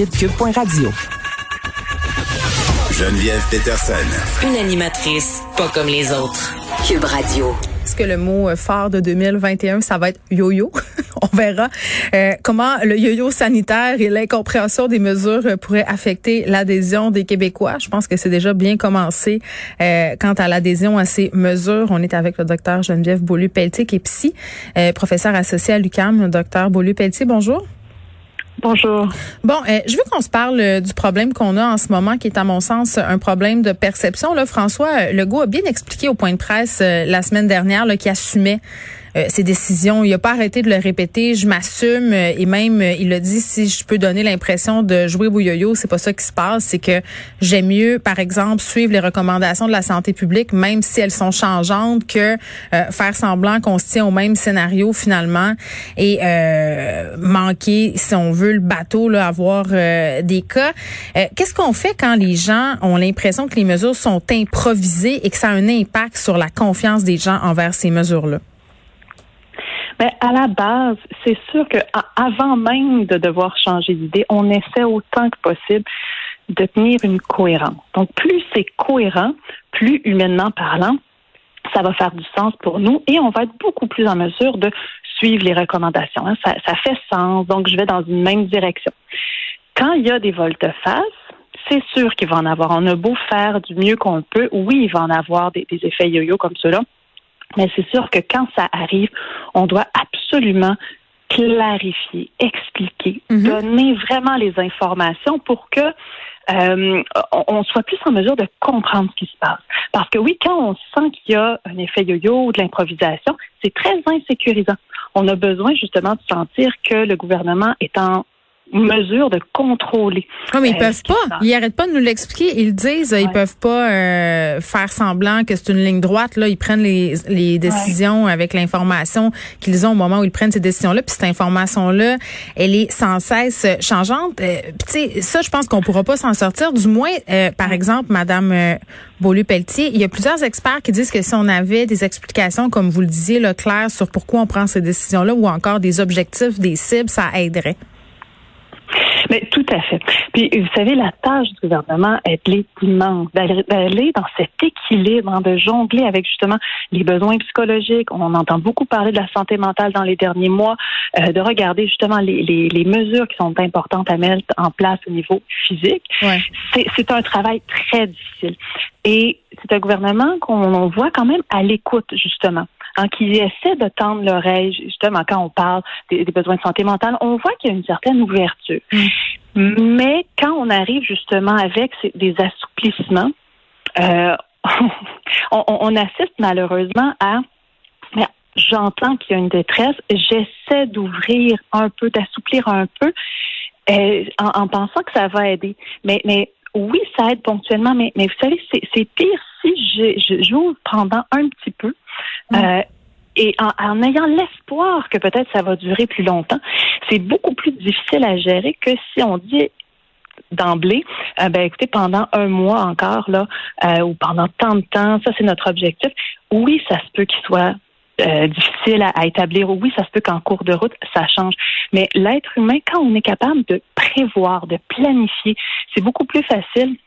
site cube.radio. Geneviève Peterson. Une animatrice pas comme les autres. Cube Radio. Est-ce que le mot phare de 2021, ça va être yo-yo? On verra euh, comment le yo-yo sanitaire et l'incompréhension des mesures pourraient affecter l'adhésion des Québécois? Je pense que c'est déjà bien commencé euh, quant à l'adhésion à ces mesures. On est avec le docteur Geneviève Beaulieu-Pelletier, qui est psy, euh, professeur associé à l'UQAM. Docteur Beaulieu-Pelletier, bonjour. Bonjour. Bon, euh, je veux qu'on se parle euh, du problème qu'on a en ce moment, qui est à mon sens un problème de perception. Là, François euh, Legault a bien expliqué au point de presse la semaine dernière qu'il assumait euh, ses décisions. Il a pas arrêté de le répéter. Je m'assume euh, et même euh, il a dit si je peux donner l'impression de jouer au yo-yo, c'est pas ça qui se passe. C'est que j'aime mieux, par exemple, suivre les recommandations de la santé publique, même si elles sont changeantes, que faire semblant qu'on se tient au même scénario finalement et manquer, si on veut, le bateau, là, avoir des cas. Qu'est-ce qu'on fait quand les gens ont l'impression que les mesures sont improvisées et que ça a un impact sur la confiance des gens envers ces mesures-là? Mais à la base, c'est sûr que avant même de devoir changer d'idée, on essaie autant que possible de tenir une cohérence. Donc, plus c'est cohérent, plus humainement parlant, ça va faire du sens pour nous et on va être beaucoup plus en mesure de suivre les recommandations. Hein. Ça, ça fait sens, donc je vais dans une même direction. Quand il y a des volte-face, c'est sûr qu'il va en avoir. On a beau faire du mieux qu'on peut. Oui, il va en avoir des, des effets yo-yo comme cela. Mais c'est sûr que quand ça arrive, on doit absolument clarifier, expliquer, mhm. donner vraiment les informations pour que euh, on soit plus en mesure de comprendre ce qui se passe. Parce que oui, quand on sent qu'il y a un effet yo-yo ou de l'improvisation, c'est très insécurisant. On a besoin justement de sentir que le gouvernement est en mesure de contrôler. Non, mais ils euh, peuvent pas. Ils arrêtent pas de nous l'expliquer. Ils disent, ils peuvent pas euh, faire semblant que c'est une ligne droite. Là, ils prennent les, les décisions avec l'information qu'ils ont au moment où ils prennent ces décisions-là. Puis cette information-là, elle est sans cesse changeante. Euh, tu sais, ça, je pense qu'on pourra pas s'en sortir. Du moins, par exemple, Madame Beaulieu-Pelletier, il y a plusieurs experts qui disent que si on avait des explications, comme vous le disiez, là, claires sur pourquoi on prend ces décisions-là, ou encore des objectifs, des cibles, ça aiderait. Mais tout à fait. Puis, vous savez, la tâche du gouvernement, est immense, d'aller dans cet équilibre, hein, de jongler avec justement les besoins psychologiques. On entend beaucoup parler de la santé mentale dans les derniers mois, euh, de regarder justement les, les, les, mesures qui sont importantes à mettre en place au niveau physique. Ouais. C'est un travail très difficile. Et c'est un gouvernement qu'on voit quand même à l'écoute, justement hein, qui essaie de tendre l'oreille, justement, quand on parle des, besoins de santé mentale, on voit qu'il y a une certaine ouverture. Mm. Mais quand on arrive justement avec des assouplissements, euh, on, assiste malheureusement à j'entends qu'il y a une détresse, j'essaie d'ouvrir un peu, d'assouplir un peu, euh, en, pensant que ça va aider. Mais, mais oui, ça aide ponctuellement, mais, mais vous savez, c'est pire si j'ouvre pendant un petit peu. Euh, et en, ayant l'espoir que peut-être ça va durer plus longtemps, c'est beaucoup plus difficile à gérer que si on dit d'emblée, euh, ben écoutez, pendant un mois encore là, euh, ou pendant tant de temps, ça c'est notre objectif. Oui, ça se peut qu'il soit difficile à, établir. Oui, ça se peut qu'en cours de route, ça change. Mais l'être humain, quand on est capable de prévoir, de planifier, c'est beaucoup plus facile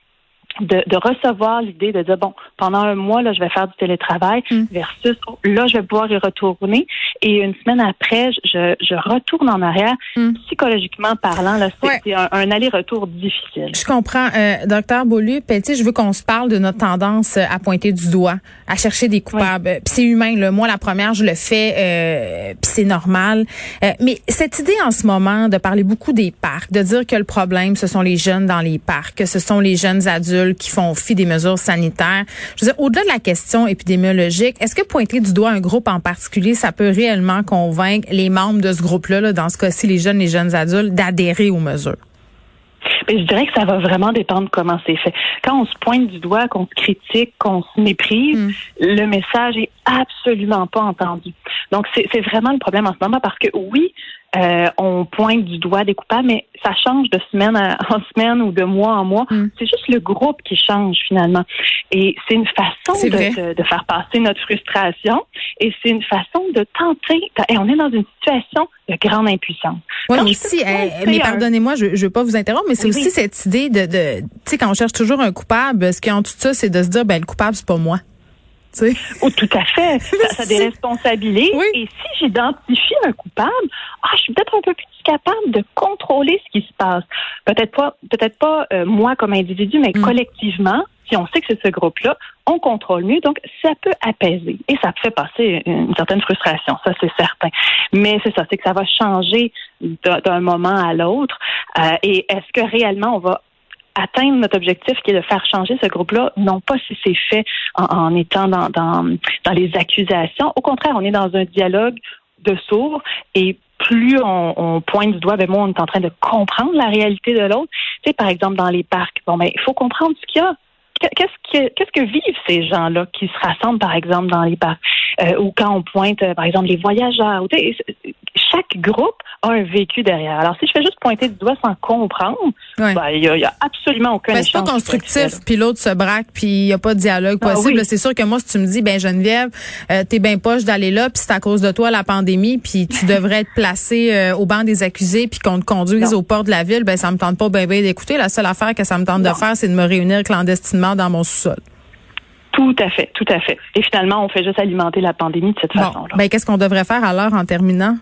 de, de, recevoir l'idée de dire bon pendant un mois là je vais faire du télétravail mm. versus là je vais pouvoir y retourner. Et une semaine après je, je retourne en arrière. Mm. psychologiquement parlant là c'est un, aller-retour difficile. Je comprends. Euh, docteur Beaulieu Petit je veux qu'on se parle de notre tendance à pointer du doigt à chercher des coupables. Puis c'est humain là. Moi la première je le fais euh, puis c'est normal. Euh, mais cette idée en ce moment de parler beaucoup des parcs de dire que le problème ce sont les jeunes dans les parcs que ce sont les jeunes adultes qui font fi des mesures sanitaires. Je veux dire, au-delà de la question épidémiologique, est-ce que pointer du doigt un groupe en particulier, ça peut réellement convaincre les membres de ce groupe-là, dans ce cas-ci les jeunes, les jeunes adultes, d'adhérer aux mesures? Mais je dirais que ça va vraiment dépendre comment c'est fait. Quand on se pointe du doigt, qu'on se critique, qu'on se méprise, hmm. le message est absolument pas entendu. Donc c'est vraiment le problème en ce moment parce que oui, euh, on pointe du doigt des coupables, mais ça change de semaine en semaine ou de mois en mois. Mm. C'est juste le groupe qui change finalement. Et c'est une façon de, de, faire passer notre frustration et c'est une façon de tenter. Et on est dans une situation de grande impuissance. Oui, mais aussi, eh, mais pardonnez-moi, je ne veux pas vous interrompre, mais c'est aussi cette idée de, de tu sais, quand on cherche toujours un coupable, ce qui est en tout ça, c'est de se dire, ben le coupable, c'est pas moi. Oh, tout à fait. Ça, ça déresponsabilise. Oui. Et si j'identifie un coupable, ah, je suis peut-être un peu plus capable de contrôler ce qui se passe. Peut-être pas, peut-être pas euh, moi comme individu, mais mm. collectivement. Si on sait que c'est ce groupe-là, on contrôle mieux, donc ça peut apaiser et ça fait passer une certaine frustration, ça c'est certain. Mais c'est ça, c'est que ça va changer d'un moment à l'autre. Euh, et est-ce que réellement on va atteindre notre objectif qui est de faire changer ce groupe-là, non pas si c'est fait en, étant dans, dans, dans les accusations. Au contraire, on est dans un dialogue de sourds et plus on, on, pointe du doigt, ben moi, on est en train de comprendre la réalité de l'autre. Tu sais, par exemple, dans les parcs, bon, ben, il faut comprendre ce qu'il y a. Qu'est-ce que, qu'est-ce que vivent ces gens-là qui se rassemblent, par exemple, dans les parcs? Euh, ou quand on pointe, euh, par exemple, les voyageurs. Chaque groupe a un vécu derrière. Alors, si je fais juste pointer du doigt sans comprendre, ben, il n'y a, absolument aucun ben, C'est pas constructif, puis l'autre se braque, puis il n'y a pas de dialogue ah possible. C'est sûr que moi, si tu me dis, ben Geneviève, euh, t'es bien poche d'aller là, puis c'est à cause de toi la pandémie, puis tu devrais être placé euh, au banc des accusés, puis qu'on te conduise au port de la ville, ben ça me tente pas bien ben, d'écouter. La seule affaire que ça me tente de faire, c'est de me réunir clandestinement dans mon sous-sol. Tout à fait, tout à fait. Et finalement, on fait juste alimenter la pandémie de cette façon-là. Ben, qu'est-ce qu'on devrait faire alors en terminant?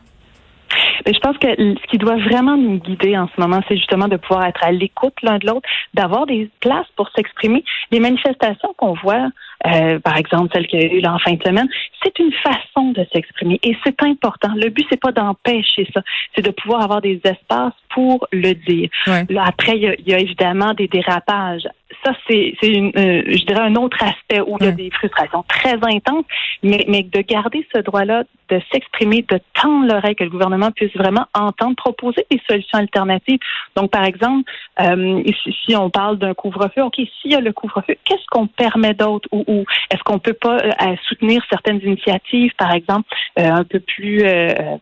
je pense que ce qui doit vraiment nous guider en ce moment, c'est justement de pouvoir être à l'écoute l'un de l'autre, d'avoir des places pour s'exprimer. Les manifestations qu'on voit, euh, par exemple celle qu'il y a eu là en fin de semaine, c'est une façon de s'exprimer et c'est important. Le but c'est pas d'empêcher ça, c'est de pouvoir avoir des espaces pour le dire. Là, après, il y, a, évidemment des dérapages ça, c'est, c'est euh, je dirais, un autre aspect où il y a des frustrations très intenses, mais, mais de garder ce droit-là de s'exprimer, de tendre l'oreille, que le gouvernement puisse vraiment entendre, proposer des solutions alternatives. Donc, par exemple, euh, si, on parle d'un couvre-feu, OK, s'il y a le couvre-feu, qu'est-ce qu'on permet d'autre ou, ou est-ce qu'on peut pas euh, soutenir certaines initiatives, par exemple, un peu plus,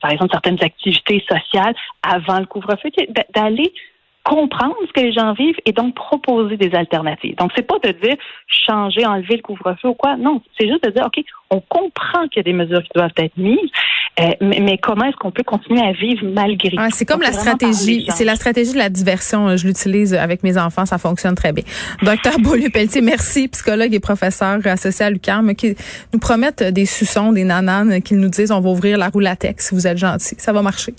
par exemple, certaines activités sociales avant le couvre-feu, d'aller comprendre ce que les gens vivent et donc proposer des alternatives. Donc, c'est pas de dire changer, enlever le couvre-feu ou quoi. Non, c'est juste de dire, OK, on comprend qu'il y a des mesures qui doivent être mises, euh, mais, comment est-ce qu'on peut continuer à vivre malgré ah, C'est comme la stratégie, c'est la stratégie de la diversion. Je l'utilise avec mes enfants, ça fonctionne très bien. Docteur Beaulieu-Pelletier, merci, psychologue et professeur associé à l'UQAM, qui nous promettent des suçons, des nananes, qui nous disent on va ouvrir la roue latex si vous êtes gentil. Ça va marcher.